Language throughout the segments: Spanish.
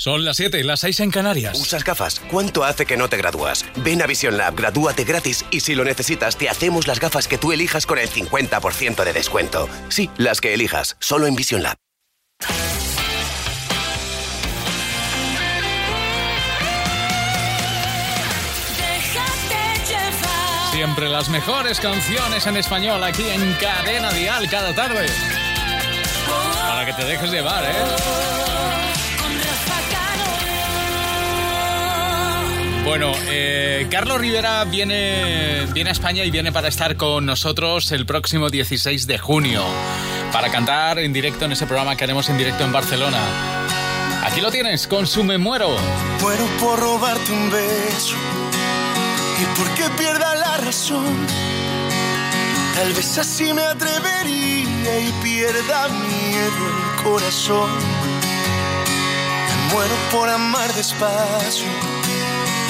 Son las 7, las 6 en Canarias. ¿Usas gafas? ¿Cuánto hace que no te gradúas? Ven a Vision Lab, gradúate gratis y si lo necesitas, te hacemos las gafas que tú elijas con el 50% de descuento. Sí, las que elijas, solo en Vision Lab. Siempre las mejores canciones en español aquí en Cadena Dial cada tarde. Para que te dejes llevar, ¿eh? Bueno, eh, Carlos Rivera viene, viene a España y viene para estar con nosotros el próximo 16 de junio, para cantar en directo en ese programa que haremos en directo en Barcelona. Aquí lo tienes, con su Me Muero. Muero por robarte un beso y porque pierda la razón. Tal vez así me atrevería y pierda miedo el corazón. Muero por amar despacio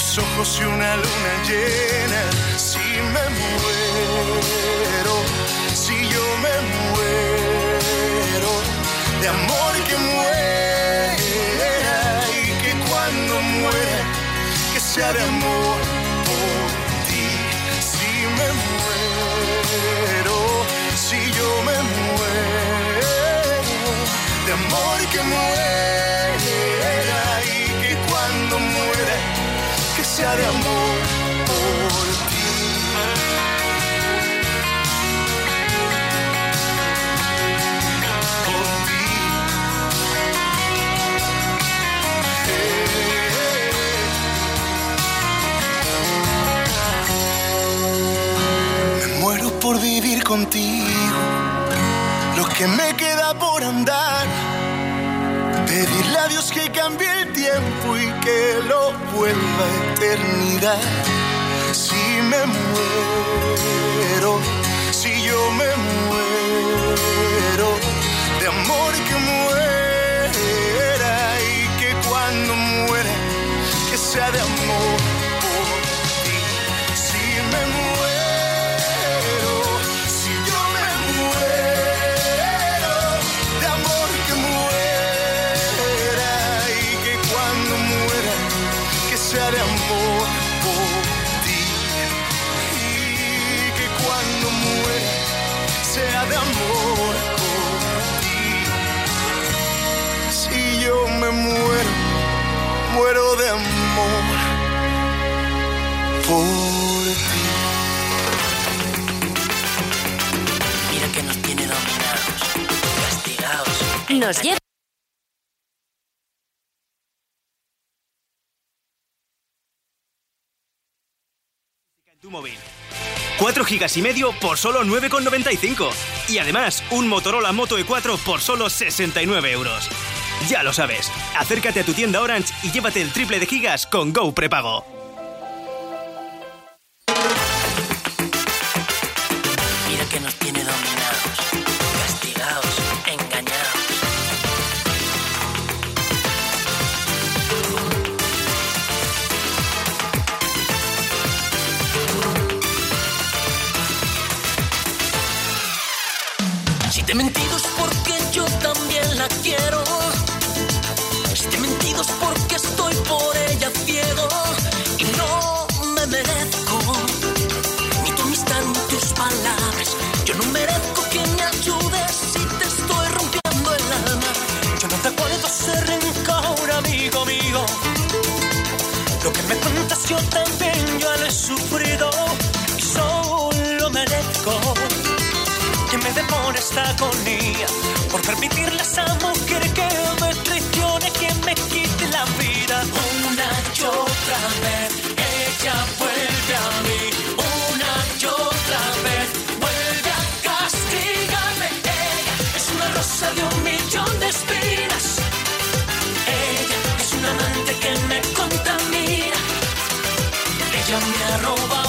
tus ojos y una luna llena. Si me muero si yo me muero de amor que muera y que cuando muera que sea de amor por ti. Si me muero, si yo me muero de amor que muera de amor por ti. por vivir contigo, lo que me queda por andar. Pedirle a Dios que cambie el tiempo y que lo vuelva a eternidad. Si me muero, si yo me muero, de amor que muera y que cuando muera, que sea de amor Nos tu móvil. 4 gigas y medio por solo 9,95. Y además, un Motorola Moto E4 por solo 69 euros. Ya lo sabes, acércate a tu tienda Orange y llévate el triple de gigas con Go Prepago. también yo lo he sufrido solo merezco que me demore esta agonía por permitirle a esa que me traicione, que me quite la vida una y otra vez. Ella me ha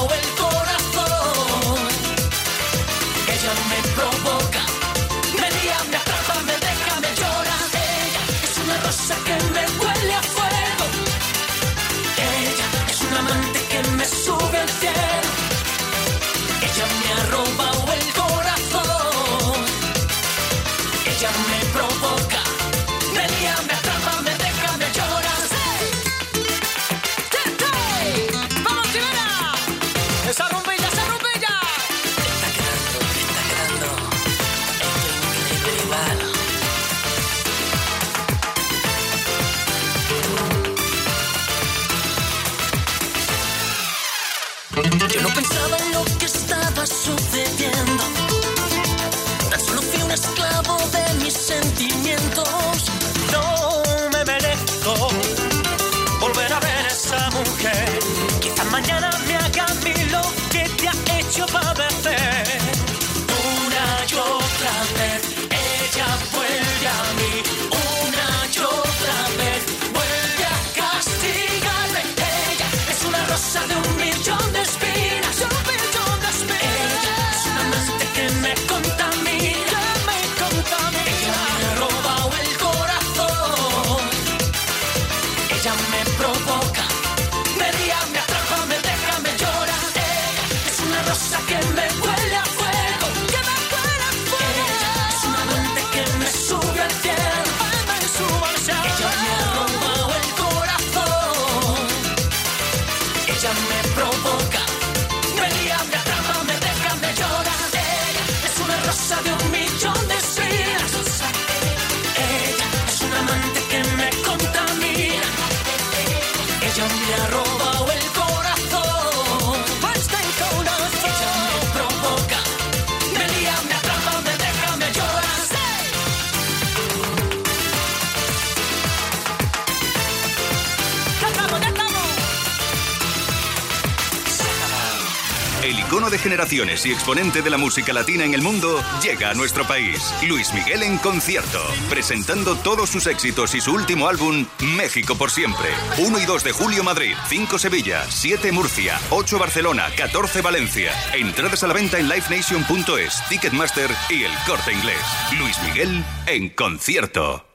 generaciones y exponente de la música latina en el mundo llega a nuestro país. Luis Miguel en concierto, presentando todos sus éxitos y su último álbum, México por siempre. 1 y 2 de julio Madrid, 5 Sevilla, 7 Murcia, 8 Barcelona, 14 Valencia. Entradas a la venta en livenation.es, Ticketmaster y el corte inglés. Luis Miguel en concierto.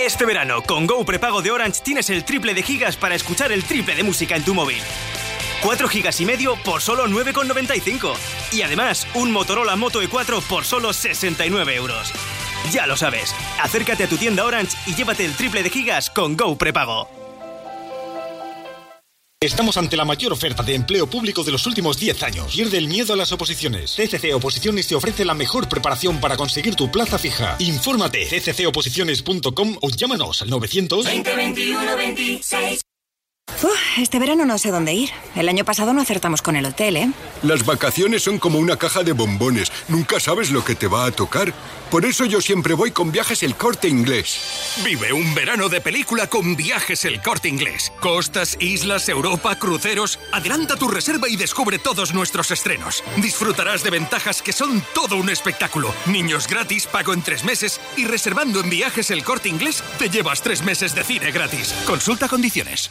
Este verano, con Go Prepago de Orange tienes el triple de gigas para escuchar el triple de música en tu móvil. 4 gigas y medio por solo 9,95. Y además, un Motorola Moto E4 por solo 69 euros. Ya lo sabes, acércate a tu tienda Orange y llévate el triple de gigas con Go Prepago. Estamos ante la mayor oferta de empleo público de los últimos 10 años. Pierde el miedo a las oposiciones. CCC Oposiciones te ofrece la mejor preparación para conseguir tu plaza fija. Infórmate cccoposiciones.com o llámanos al 900 26. Uf, este verano no sé dónde ir. El año pasado no acertamos con el hotel, ¿eh? Las vacaciones son como una caja de bombones. Nunca sabes lo que te va a tocar. Por eso yo siempre voy con viajes el corte inglés. Vive un verano de película con viajes el corte inglés. Costas, islas, Europa, cruceros. Adelanta tu reserva y descubre todos nuestros estrenos. Disfrutarás de ventajas que son todo un espectáculo. Niños gratis, pago en tres meses y reservando en viajes el corte inglés te llevas tres meses de cine gratis. Consulta condiciones.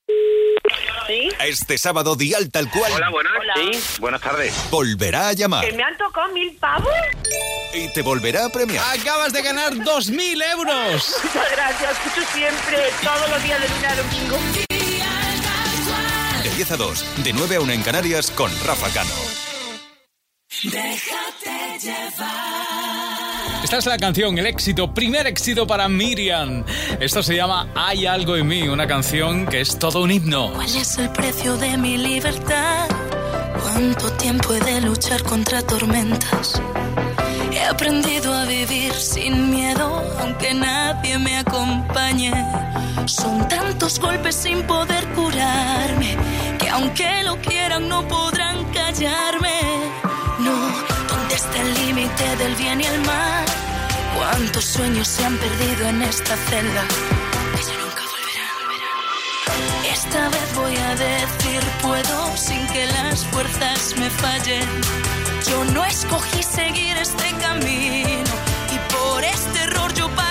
Este sábado Dial tal cual. Hola, buenas. Sí, buenas tardes. Volverá a llamar. ¿Que me han tocado mil pavos? Y te volverá a premiar. Acabas de ganar 2.000 euros. Muchas gracias. Escucho siempre, todos los días de lunes a domingo. De 10 a 2, de 9 a 1 en Canarias con Rafa Cano. Déjate llevar. Esta es la canción, el éxito, primer éxito para Miriam. Esto se llama Hay algo en mí, una canción que es todo un himno. ¿Cuál es el precio de mi libertad? ¿Cuánto tiempo he de luchar contra tormentas? He aprendido a vivir sin miedo, aunque nadie me acompañe. Son tantos golpes sin poder curarme, que aunque lo quieran no podrán callarme. No, ¿dónde está el límite del bien y el mal? ¿Cuántos sueños se han perdido en esta celda? Que ya nunca volverán. Esta vez voy a decir puedo sin que las fuerzas me fallen. Yo no escogí seguir este camino y por este error yo pagaré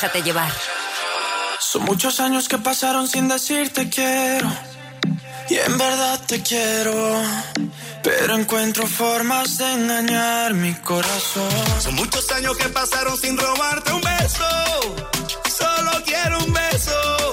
Déjate llevar. Son muchos años que pasaron sin decirte quiero. Y en verdad te quiero. Pero encuentro formas de engañar mi corazón. Son muchos años que pasaron sin robarte un beso. Solo quiero un beso.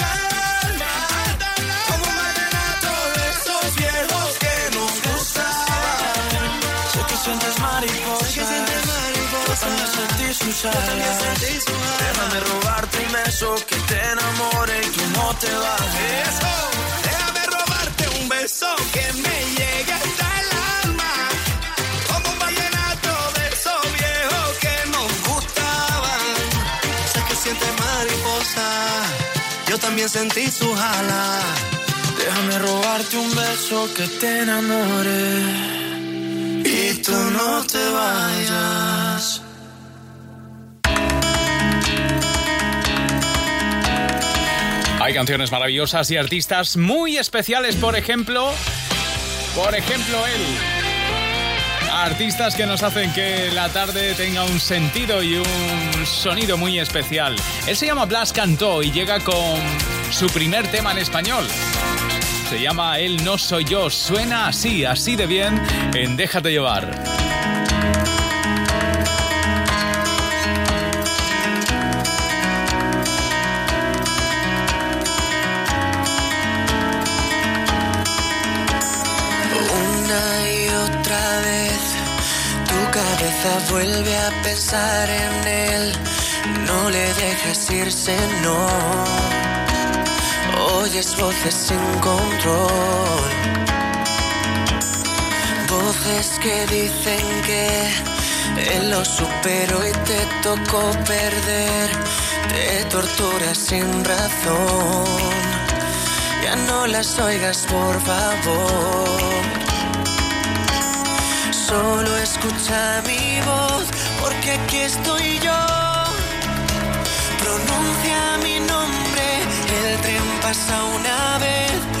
viejos que nos gustaban. Sé que sientes mariposas. Yo también sentí sus alas. Déjame robarte un beso que te enamore y tú no te vayas. Eso, déjame robarte un beso que me llegue hasta el alma. Como un vallenato de esos viejos que nos gustaban. Sé que sientes mariposa. Yo también sentí sus alas. Déjame robarte un beso que te enamore. Y tú no te vayas. Hay canciones maravillosas y artistas muy especiales, por ejemplo, por ejemplo él. Artistas que nos hacen que la tarde tenga un sentido y un sonido muy especial. Él se llama Blas Cantó y llega con su primer tema en español. Se llama Él no soy yo. Suena así, así de bien en Déjate llevar. Una y otra vez tu cabeza vuelve a pensar en él. No le dejes irse, no. Oyes voces sin control. Voces que dicen que él lo superó y te tocó perder. Te torturas sin razón. Ya no las oigas, por favor. Solo escucha mi voz, porque aquí estoy yo. Pronuncia mi nombre, el tren pasa una vez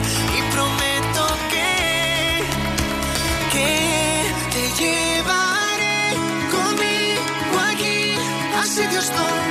a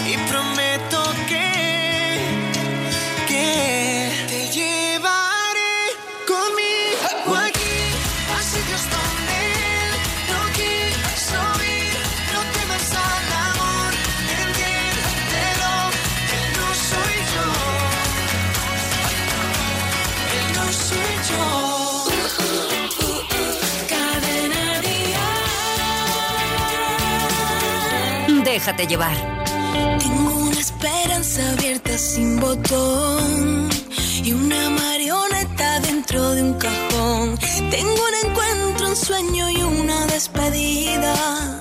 Déjate llevar. Tengo una esperanza abierta sin botón y una marioneta dentro de un cajón. Tengo un encuentro, un sueño y una despedida.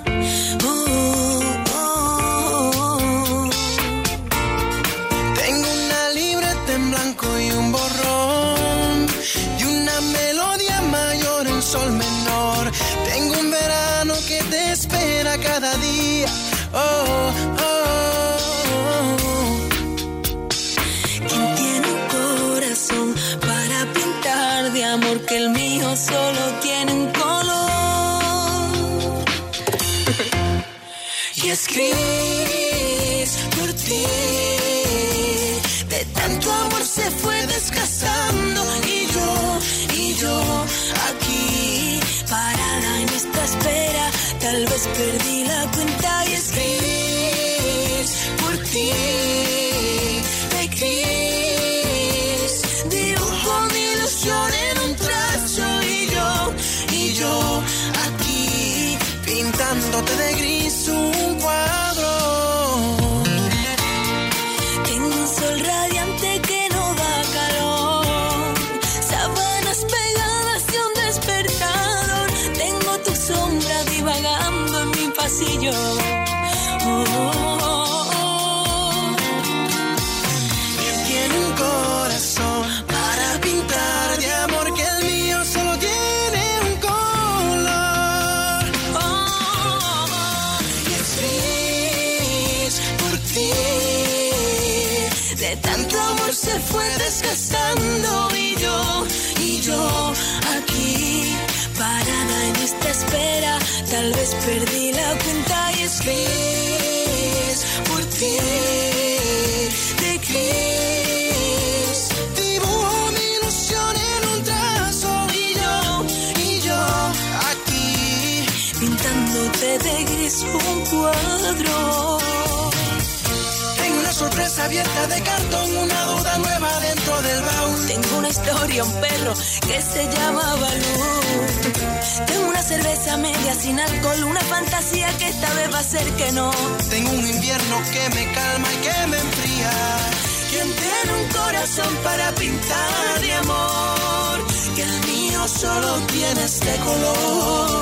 Divagando en mi pasillo. Oh, oh, oh. Tiene un corazón para pintar de amor que el mío solo tiene un color. Y es gris por ti. De tanto amor se fue desgastando tal vez perdí la cuenta y es gris por ti. Abierta de cartón, una duda nueva dentro del baúl. Tengo una historia, un perro que se llama Balú. Tengo una cerveza media sin alcohol, una fantasía que esta vez va a ser que no. Tengo un invierno que me calma y que me enfría. Quien tiene un corazón para pintar de amor, que el mío solo tiene este color.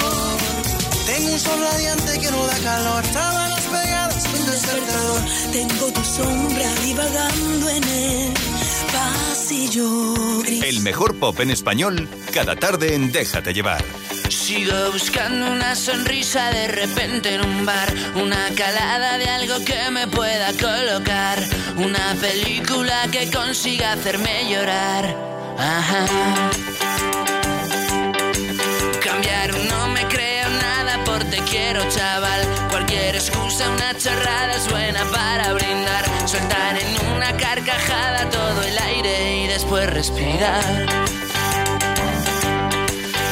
Tengo un sol radiante que no da calor, sábanas pegadas, despertador. Tengo tu sombra divagando en el pasillo gris. El mejor pop en español, cada tarde en Déjate llevar. Sigo buscando una sonrisa de repente en un bar, una calada de algo que me pueda colocar, una película que consiga hacerme llorar. Ajá. Cambiar no me quiero chaval, cualquier excusa, una chorrada es buena para brindar, soltar en una carcajada todo el aire y después respirar.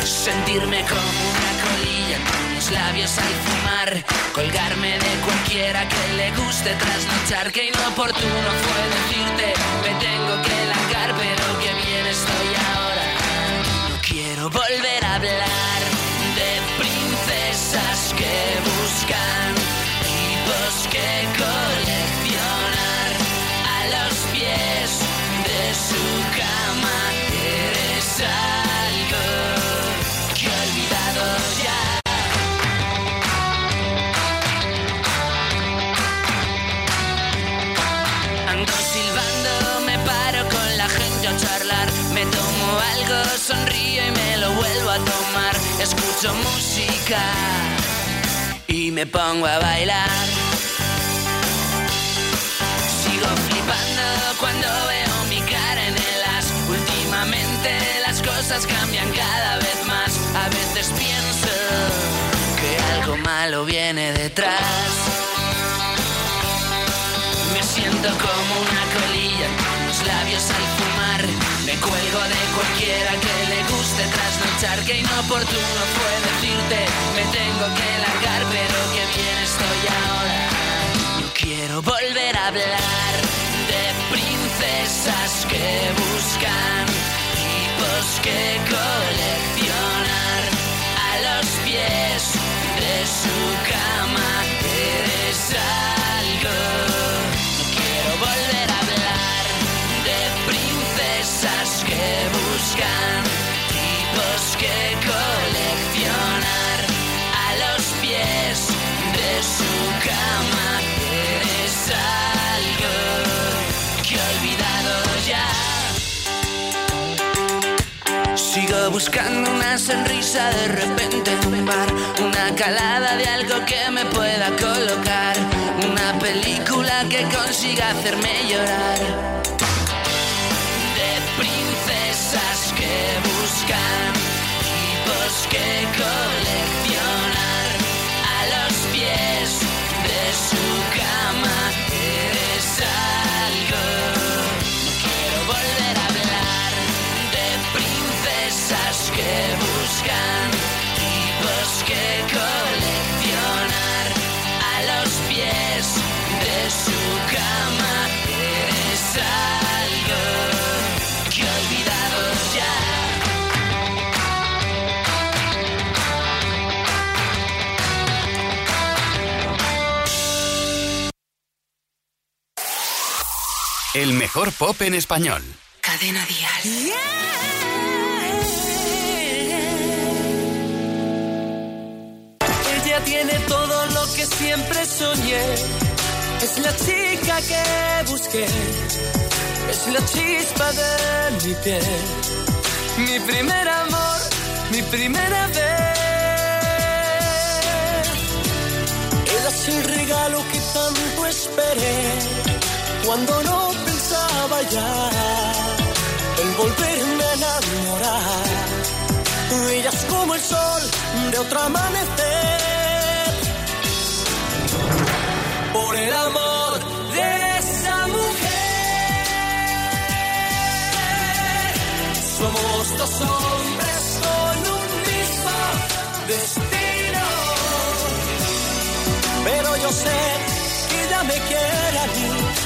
Sentirme como una colilla con los labios al fumar, colgarme de cualquiera que le guste trasnochar, que inoportuno fue decirte, me tengo que largar, pero que bien estoy ahora. No quiero volver a hablar Masas que buscan tipos pues que coleccionar a los pies de su cama. Eres algo que he olvidado ya. Ando silbando, me paro con la gente a charlar. Me tomo algo, sonrío y me lo vuelvo a tomar. Escucho música pongo a bailar. Sigo flipando cuando veo mi cara en el as. Últimamente las cosas cambian cada vez más. A veces pienso que algo malo viene detrás. Me siento como una colilla con los labios al fumar. Cuelgo de cualquiera que le guste trasnochar. Que inoportuno fue decirte, me tengo que largar, pero que bien estoy ahora. quiero volver a hablar de princesas que buscan tipos que coleccionar a los pies de su cama. Eres algo. No quiero volver a buscando una sonrisa de repente en un bar, una calada de algo que me pueda colocar, una película que consiga hacerme llorar. De princesas que buscan tipos que coleccionar El mejor pop en español. Cadena Dial. Ella tiene todo lo que siempre soñé. Es la chica que busqué. Es la chispa de mi piel. Mi primer amor, mi primera vez. Ella es el regalo que tanto esperé. Cuando no pensaba ya en volverme a enamorar. Es como el sol de otro amanecer. Por el amor de esa mujer, somos dos hombres con un mismo destino. Pero yo sé que ella me quiere a mí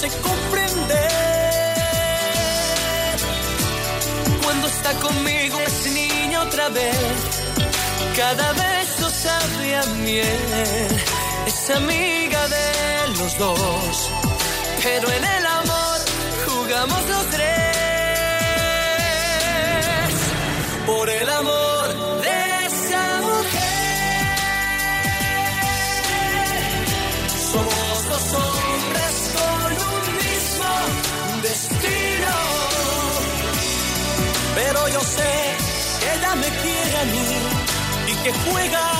Sé comprender. Cuando está conmigo es niña otra vez, cada beso sabe a miel. Es amiga de los dos, pero en el amor jugamos los tres. Por el amor y que juega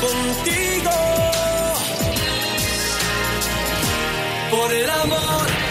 contigo. Por el amor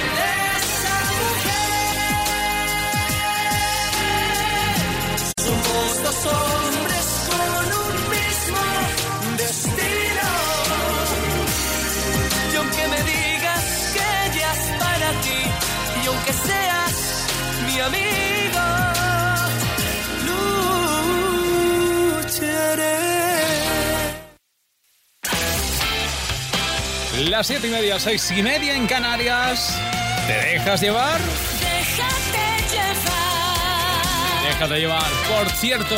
las siete y media, seis y media en Canarias. ¿Te dejas llevar? Déjate llevar. Déjate llevar. Por cierto,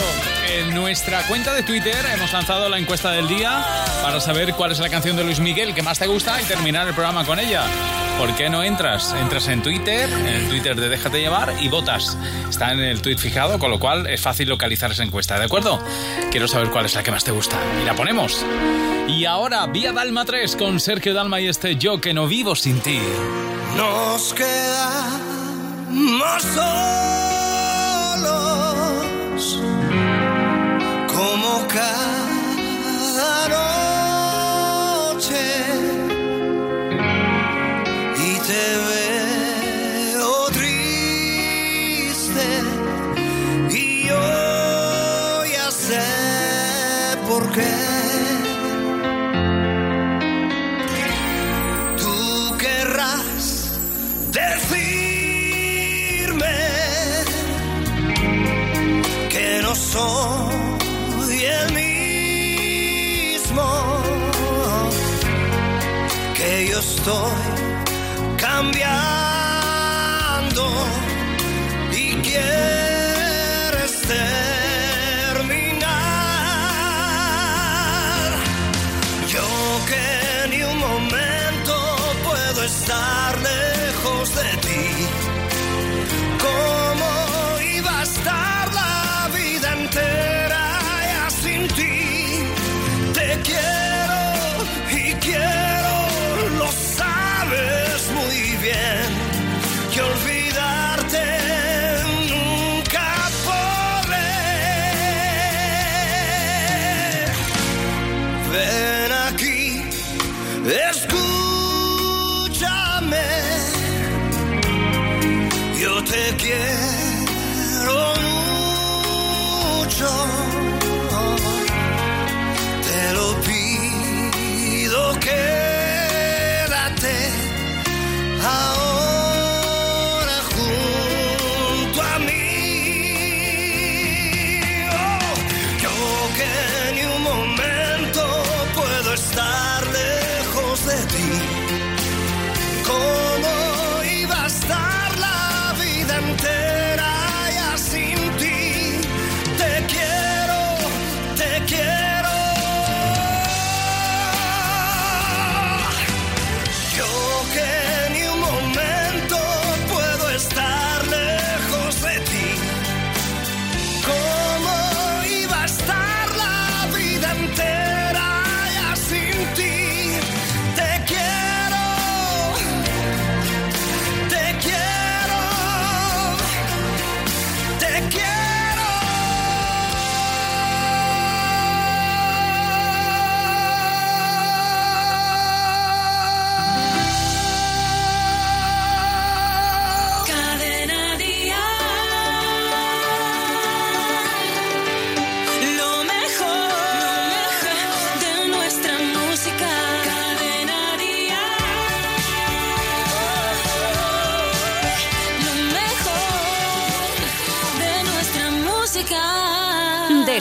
en nuestra cuenta de Twitter hemos lanzado la encuesta del día para saber cuál es la canción de Luis Miguel que más te gusta y terminar el programa con ella. ¿Por qué no entras? Entras en Twitter, en el Twitter de Déjate llevar y votas. Está en el tweet fijado, con lo cual es fácil localizar esa encuesta, ¿de acuerdo? Quiero saber cuál es la que más te gusta. Y la ponemos. Y ahora, Vía Dalma 3 con Sergio Dalma y este Yo que no vivo sin ti. Nos quedamos solos como cada estoy cambiando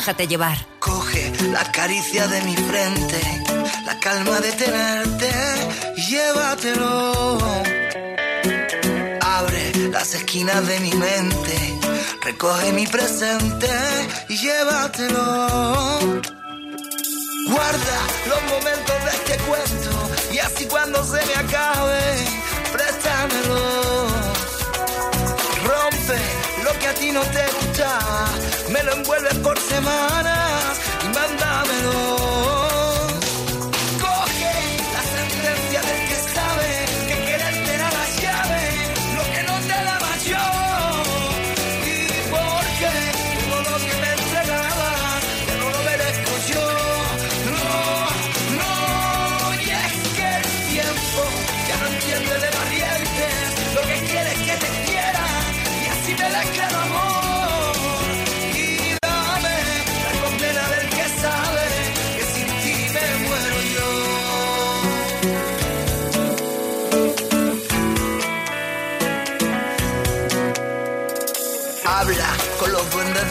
Déjate llevar. Coge la caricia de mi frente, la calma de tenerte llévatelo. Abre las esquinas de mi mente, recoge mi presente y llévatelo. Guarda los momentos de este cuento y así cuando se me acabe, a ti no te gustaba, me lo envuelves por semanas y mándamelo.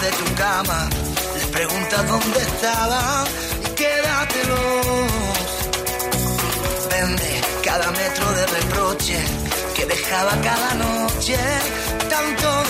De tu cama, les preguntas dónde estaban y quédatelos. comprende cada metro de reproche que dejaba cada noche tanto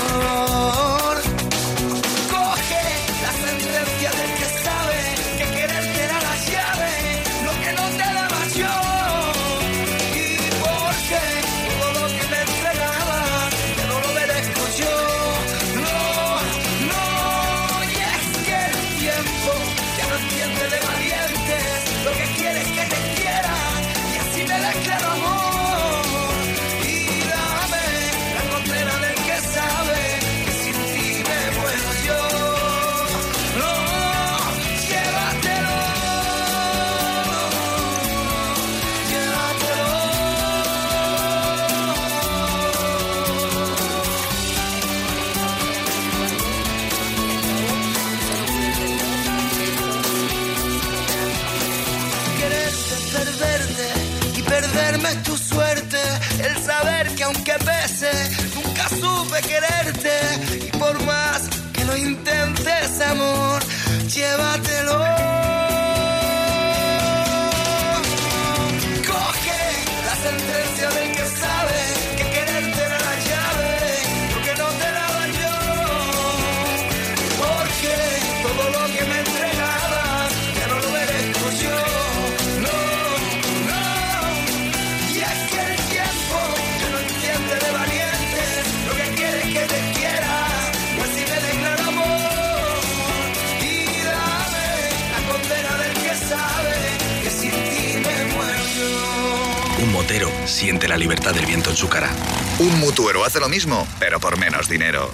hace lo mismo, pero por menos dinero.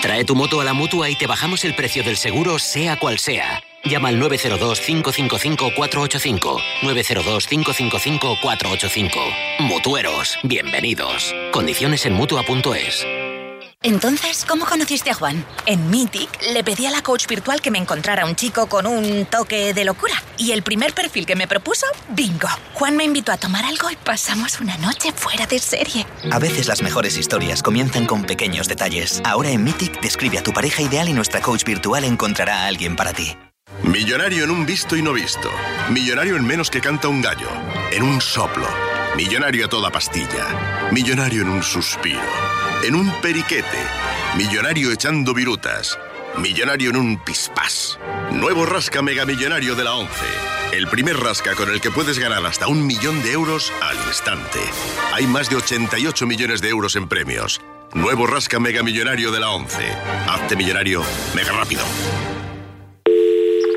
Trae tu moto a la mutua y te bajamos el precio del seguro, sea cual sea. Llama al 902-555-485. 902-555-485. Mutueros, bienvenidos. Condiciones en mutua.es. Entonces, ¿cómo conociste a Juan? En Mythic le pedí a la coach virtual que me encontrara un chico con un toque de locura. Y el primer perfil que me propuso, bingo. Juan me invitó a tomar algo y pasamos una noche fuera de serie. A veces las mejores historias comienzan con pequeños detalles. Ahora en Mythic describe a tu pareja ideal y nuestra coach virtual encontrará a alguien para ti. Millonario en un visto y no visto. Millonario en menos que canta un gallo. En un soplo. Millonario a toda pastilla. Millonario en un suspiro. En un periquete. Millonario echando virutas. Millonario en un pispás. Nuevo rasca mega millonario de la 11. El primer rasca con el que puedes ganar hasta un millón de euros al instante. Hay más de 88 millones de euros en premios. Nuevo rasca mega millonario de la 11. Hazte millonario mega rápido.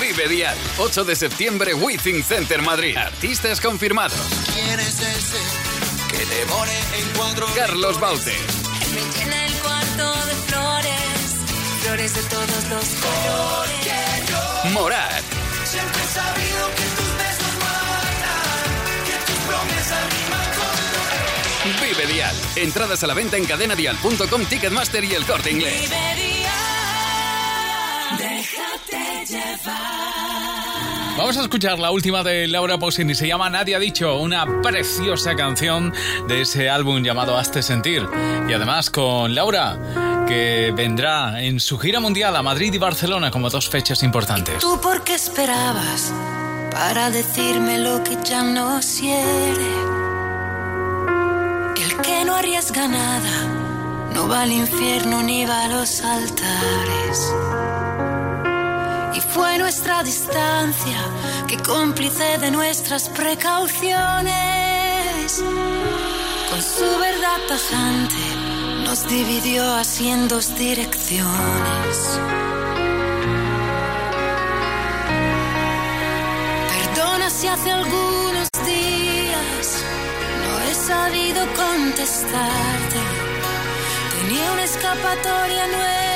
Vive Dial, 8 de septiembre, Withing Center Madrid. Artistas confirmados. ¿Quién es ese que en cuatro Carlos Baute, Me llena el cuarto de flores, flores de todos los colores. Morat, Siempre he sabido que tus besos matan, que tus promesas riman con Vive Dial. Entradas a la venta en cadenadial.com, Ticketmaster y el corte inglés. Vive Dial, déjate llevar. Vamos a escuchar la última de Laura Pausini, se llama Nadie ha dicho, una preciosa canción de ese álbum llamado Hazte Sentir. Y además con Laura, que vendrá en su gira mundial a Madrid y Barcelona como dos fechas importantes. ¿Tú por qué esperabas para decirme lo que ya no quiere? El que no arriesga nada no va al infierno ni va a los altares. Y fue nuestra distancia que cómplice de nuestras precauciones. Con su verdad tajante nos dividió así en dos direcciones. Perdona si hace algunos días no he sabido contestarte. Tenía una escapatoria nueva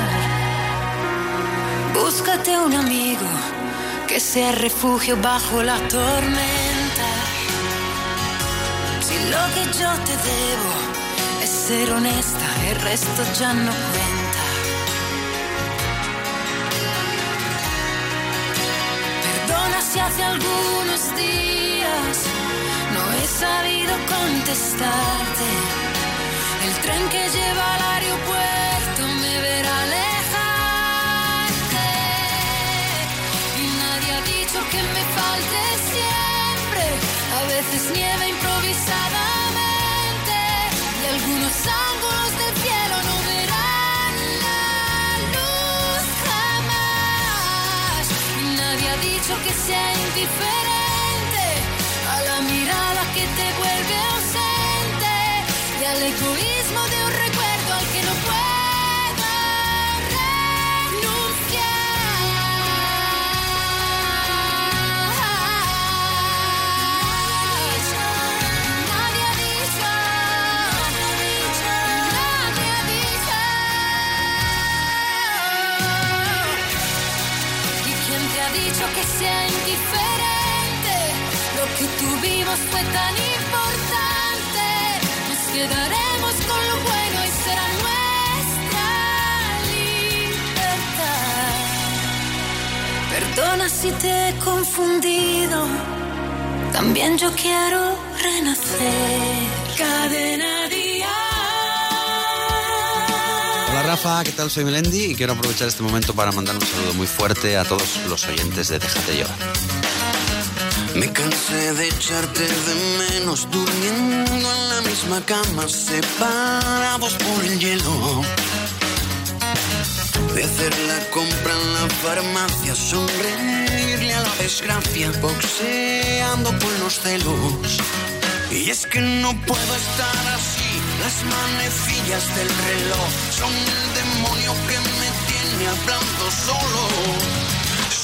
Búscate un amigo que sea refugio bajo la tormenta. Si lo que yo te debo es ser honesta, el resto ya no cuenta. Perdona si hace algunos días no he sabido contestarte. El tren que lleva al aeropuerto A veces nieve improvisadamente. Y algunos ángulos del cielo no verán la luz jamás. Nadie ha dicho que sea indiferente a la mirada que te vuelve ausente y al egoísmo de un fue tan importante. Nos quedaremos con lo bueno y será nuestra libertad. Perdona si te he confundido. También yo quiero renacer. Cadena. Hola Rafa, ¿qué tal? Soy Melendi y quiero aprovechar este momento para mandar un saludo muy fuerte a todos los oyentes de Déjate llevar. Me cansé de echarte de menos durmiendo en la misma cama, separados por el hielo. De hacer la compra en la farmacia, sonreírle a la desgracia, boxeando con los celos. Y es que no puedo estar así, las manecillas del reloj son el demonio que me tiene hablando solo.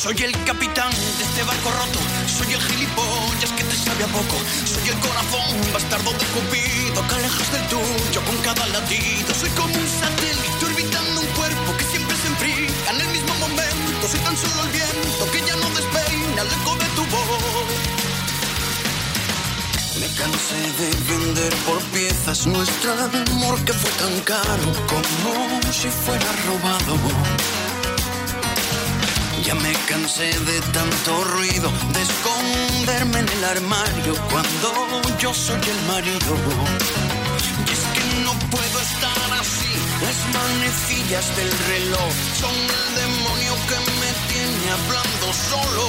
Soy el capitán de este barco roto, soy el gilipollas que te sabe a poco, soy el corazón bastardo de Cupido que alejas del tuyo con cada latido. Soy como un satélite orbitando un cuerpo que siempre se enfría en el mismo momento. Soy tan solo el viento que ya no despeina el eco de tu voz. Me cansé de vender por piezas nuestro amor que fue tan caro como si fuera robado. Ya me cansé de tanto ruido, de esconderme en el armario cuando yo soy el marido. Y es que no puedo estar así, las manecillas del reloj son el demonio que me tiene hablando solo.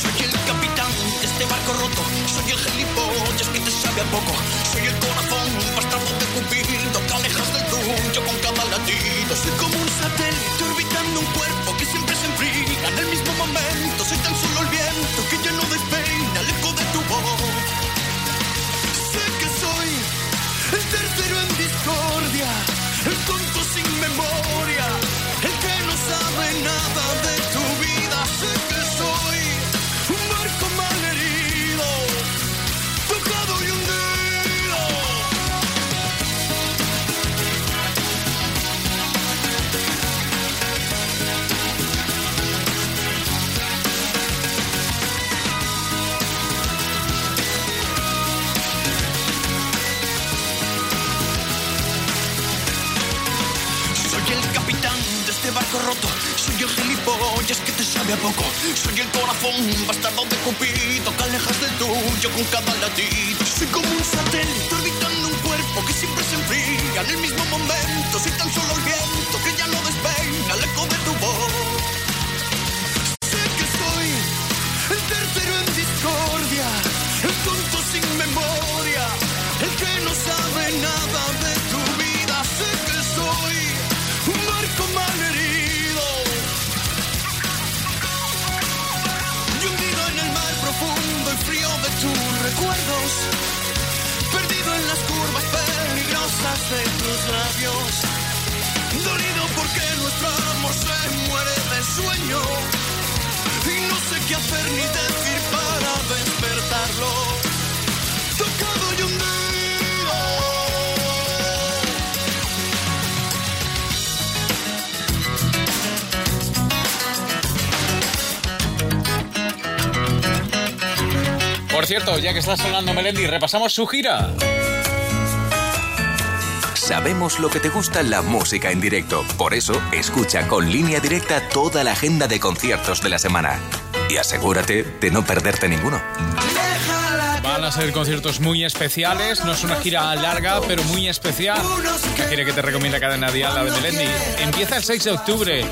Soy el capitán de este barco roto, soy el gilipollas que te sabe a poco, soy el corazón bastardo de Cupido que alejas del tuyo con cada latido. Soy como un satélite orbitando un cuerpo en el mismo momento. Soy tan a poco. Soy el corazón bastardo de Cupido que alejas del tuyo con cada latido. Soy como un satélite orbitando un cuerpo que siempre se enfría en el mismo momento. Soy tan solo el viento que ya no de tus labios. Dolido porque nuestro amor se muere de sueño. Y no sé qué hacer ni decir para despertarlo. Tocado y hundido. Por cierto, ya que está sonando Melendi, repasamos su gira. Sabemos lo que te gusta la música en directo. Por eso, escucha con línea directa toda la agenda de conciertos de la semana. Y asegúrate de no perderte ninguno. Van a ser conciertos muy especiales, no es una gira larga, pero muy especial. La gira que te recomienda Cadena Dial, la de Melendi. Empieza el 6 de octubre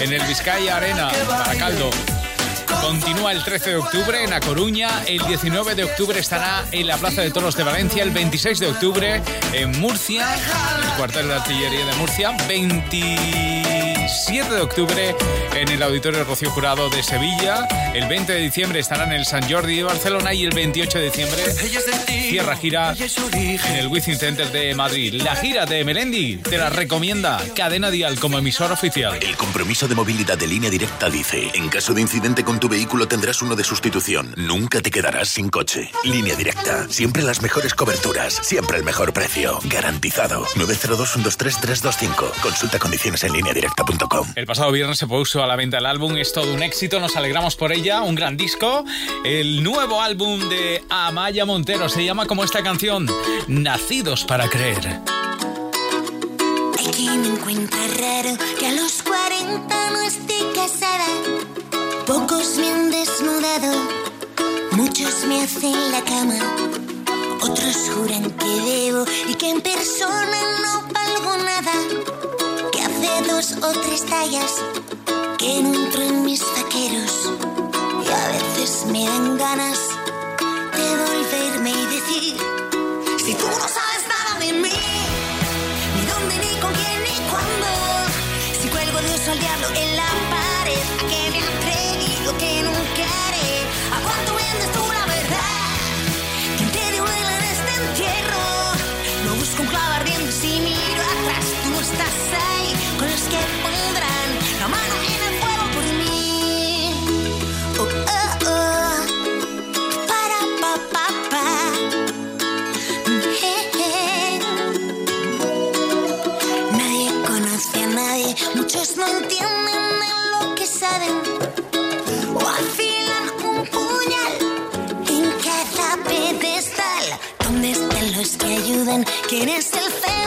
en el Vizcaya Arena, Baracaldo. Continúa el 13 de octubre en A Coruña, el 19 de octubre estará en la Plaza de Toros de Valencia, el 26 de octubre en Murcia, el cuartel de artillería de Murcia, 27 de octubre en el Auditorio Rocío Jurado de Sevilla, el 20 de diciembre estará en el San Jordi de Barcelona y el 28 de diciembre cierra gira en el Wizzing Center de Madrid. La gira de Melendi te la recomienda Cadena Dial como emisor oficial. El compromiso de movilidad de línea directa dice, en caso de incidente con tu vehículo tendrás uno de sustitución. Nunca te quedarás sin coche. Línea directa. Siempre las mejores coberturas. Siempre el mejor precio. Garantizado. 902-123-325. Consulta condiciones en línea directa.com. El pasado viernes se puso a la venta el álbum. Es todo un éxito. Nos alegramos por ella. Un gran disco. El nuevo álbum de Amaya Montero se llama como esta canción. Nacidos para creer. Hay quien encuentra raro que a los 40 no esté casada. Pocos me han desnudado, muchos me hacen la cama. Otros juran que debo y que en persona no o tres tallas que no entro en mis vaqueros. Y a veces me dan ganas de volverme y decir: Si tú no sabes que ayudan? ¿Quién es el feo,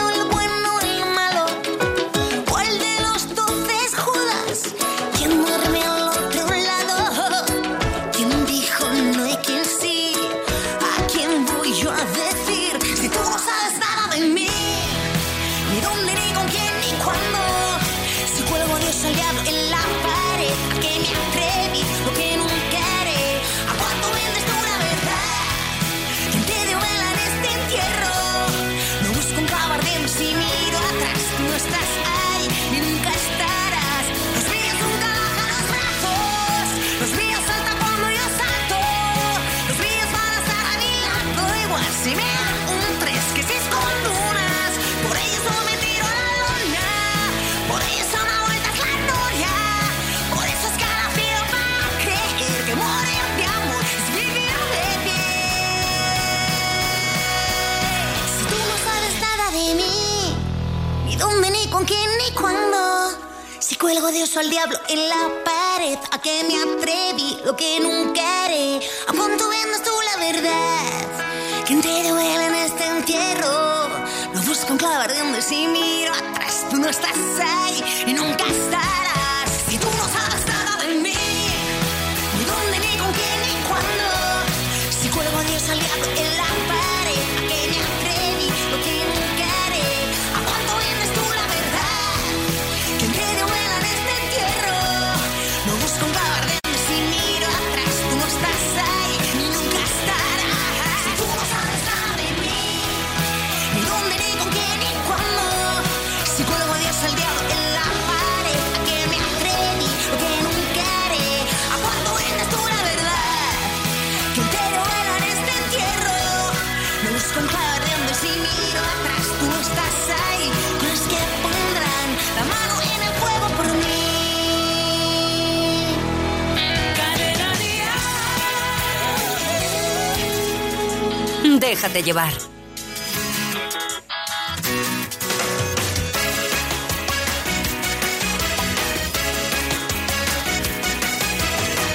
Déjate llevar.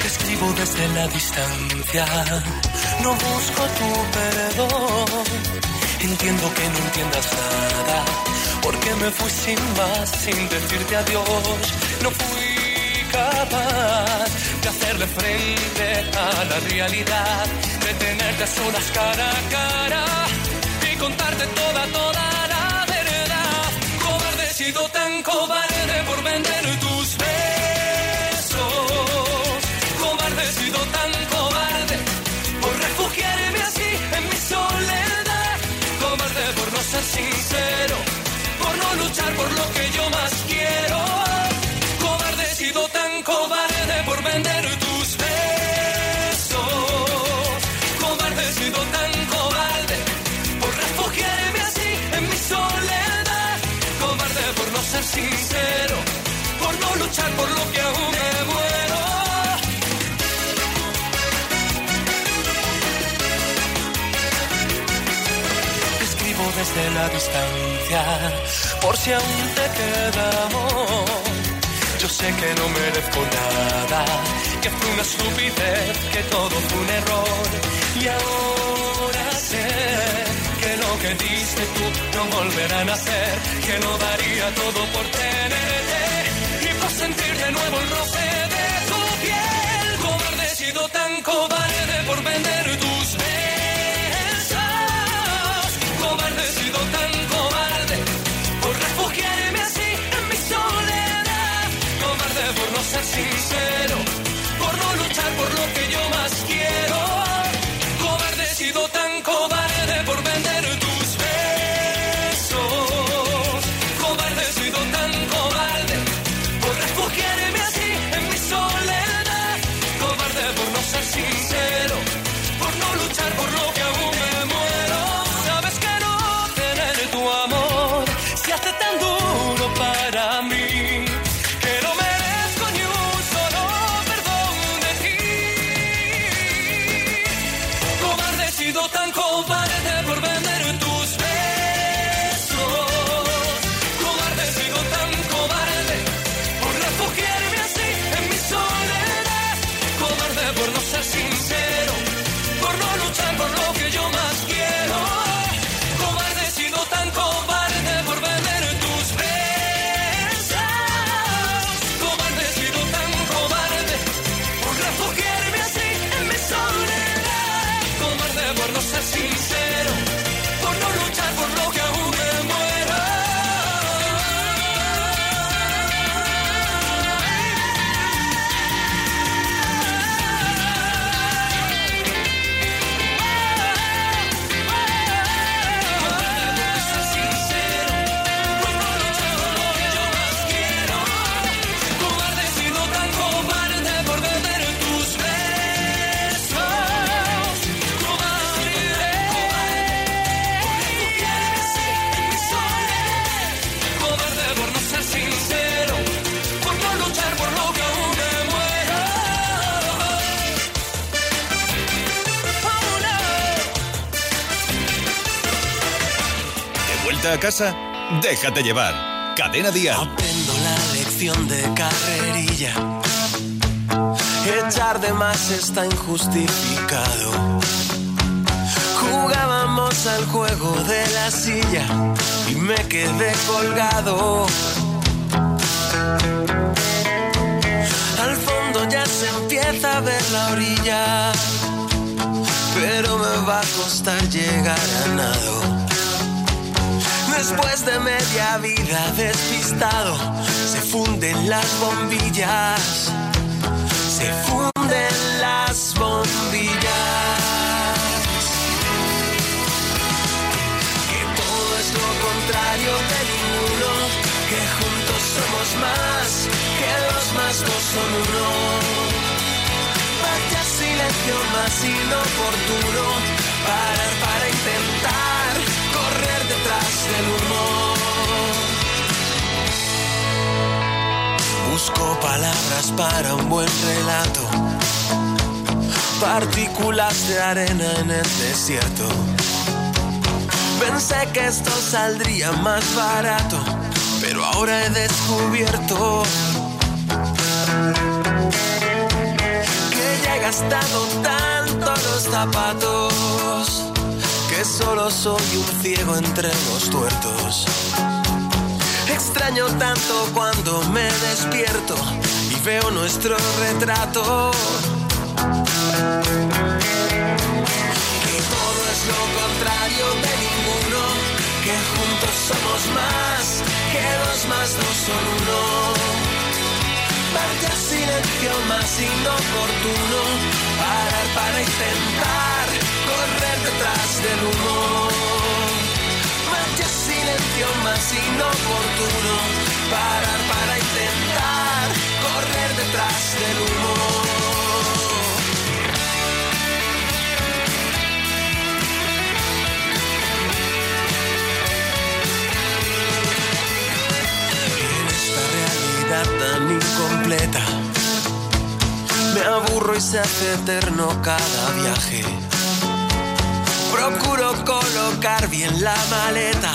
escribo desde la distancia, no busco tu perdón. Entiendo que no entiendas nada, porque me fui sin más, sin decirte adiós. No fui capaz de hacerle frente a la realidad, de tenerte a solas cara a cara y contarte toda, toda la verdad. Cobarde, sido tan cobarde por vender tus besos. Cobarde, sido tan cobarde por refugiarme así en mi soledad. Cobarde por no ser sincero, por no luchar por lo que por no luchar por lo que aún me muero. Escribo desde la distancia, por si aún te queda amor. Yo sé que no merezco nada, que fue una estupidez, que todo fue un error. Y ahora que diste tú no volverá a nacer, que lo daría todo por tenerte y por sentir de nuevo el roce de tu piel. Cobarde, he sido tan cobarde por vender tus besos. Cobarde, he sido tan cobarde por refugiarme así en mi soledad. Cobarde por no ser sincero, vuelta a casa? Déjate llevar. Cadena Dial. Aprendo la lección de carrerilla. Echar de más está injustificado. Jugábamos al juego de la silla y me quedé colgado. Al fondo ya se empieza a ver la orilla, pero me va a costar llegar a nado. Después de media vida despistado, se funden las bombillas. Se funden las bombillas. Que todo es lo contrario de ninguno. Que juntos somos más, que los más no son uno. Vaya silencio más inoportuno. Parar para intentar del humo. Busco palabras para un buen relato. Partículas de arena en el desierto. Pensé que esto saldría más barato, pero ahora he descubierto que ya he gastado tanto los zapatos que solo soy un ciego entre los tuertos. Extraño tanto cuando me despierto y veo nuestro retrato. Que todo es lo contrario de ninguno, que juntos somos más, que dos más dos son uno. Vaya silencio más inoportuno, detrás del humo. Vaya silencio más inoportuno, parar para intentar correr detrás del humo. tan incompleta. Me aburro y se hace eterno cada viaje. Procuro colocar bien la maleta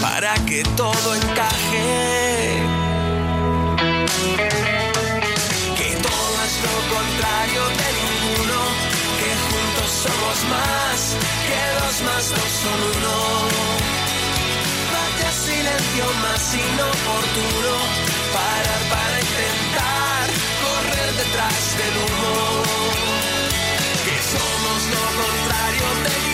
para que todo encaje. Que todo es lo contrario de ninguno, que juntos somos más, que dos más dos son uno. Vaya silencio más inoportuno parar para intentar correr detrás del humo. Que somos lo contrario de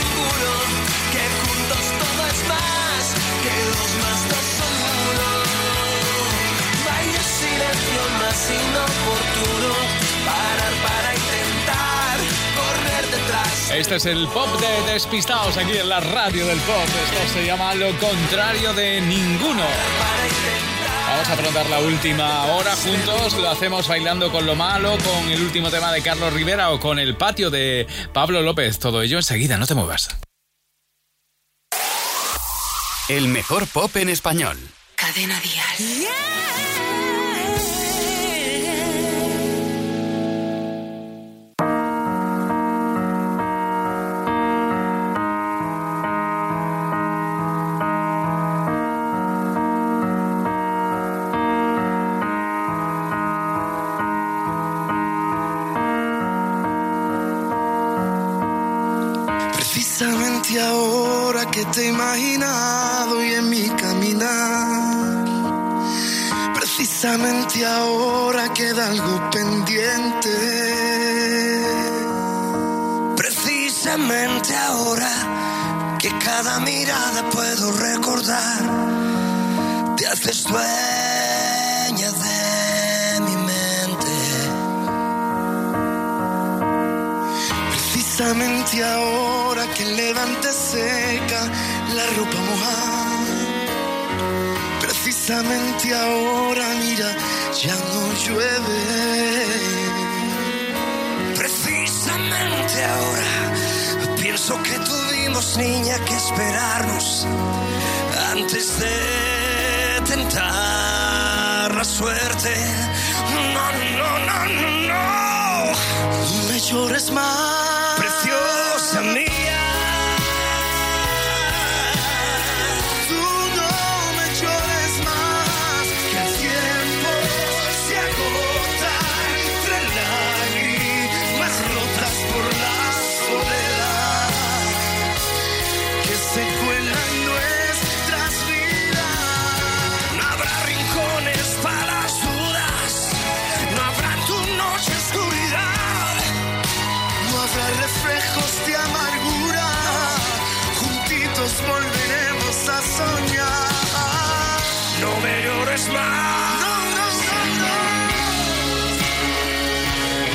Este es el pop de Despistados aquí en la radio del pop. Esto se llama Lo contrario de ninguno. Vamos a afrontar la última hora juntos. Lo hacemos bailando con lo malo, con el último tema de Carlos Rivera o con el patio de Pablo López. Todo ello enseguida, no te muevas. El mejor pop en español. Cadena Dial. Precisamente ahora que te he y en mi caminar. Precisamente ahora queda algo pendiente. Precisamente ahora que cada mirada puedo recordar. Te haces dueña de mi mente. Precisamente ahora que levante seca la ropa mojada. Precisamente ahora, mira, ya no llueve. Precisamente ahora pienso que tuvimos, niña, que esperarnos antes de tentar la suerte. No, no, no, no, no. Me llores más